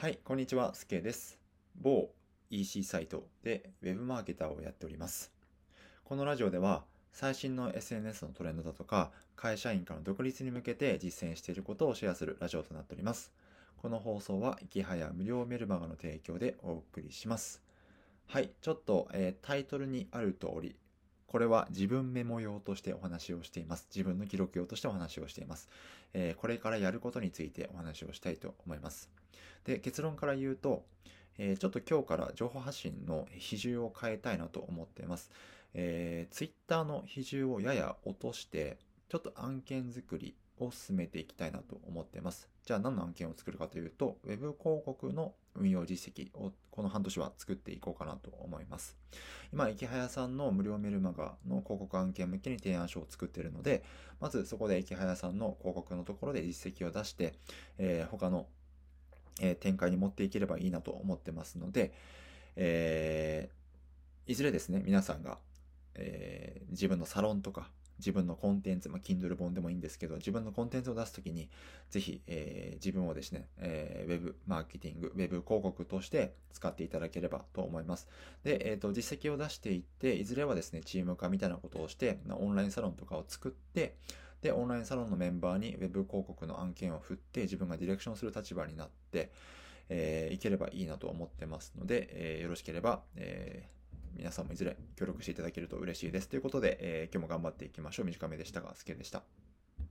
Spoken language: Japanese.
はい、こんにちは、すけです。某 EC サイトで Web マーケターをやっております。このラジオでは、最新の SNS のトレンドだとか、会社員からの独立に向けて実践していることをシェアするラジオとなっております。この放送は、いきはや無料メルマガの提供でお送りします。はい、ちょっと、えータイトルにある通り、これは自分メモ用としてお話をしています。自分の記録用としてお話をしています。えーこれからやることについてお話をしたいと思います。で、結論から言うと、えーちょっと今日から情報発信の比重を変えたいなと思っています。えー、Twitter の比重をやや落として、ちょっと案件作りを進めていきたいなと思っています。じゃあ何の案件を作るかというと、Web 広告の運用実績をこの半年は作っていこうかなと思います。今、池早さんの無料メルマガの広告案件向けに提案書を作っているので、まずそこで池早さんの広告のところで実績を出して、えー他の、えー展開に持っていければいいなと思ってますので、えーいずれですね、皆さんが、えー自分のサロンとか、自分のコンテンツ、まあ、Kindle 本でもいいんですけど、自分のコンテンツを出すときに、ぜひ、えー自分をですね、えーウェブマーケティング、ウェブ広告として使っていただければと思います。で、えっ、と、実績を出していって、いずれはですね、チーム化みたいなことをして、オンラインサロンとかを作って、で、オンラインサロンのメンバーに Web 広告の案件を振って、自分がディレクションする立場になって、えーいければいいなと思ってますので、えーよろしければ、えー皆さんもいずれ協力していただけると嬉しいです。ということで、えー今日も頑張っていきましょう。短めでしたが、すけでした。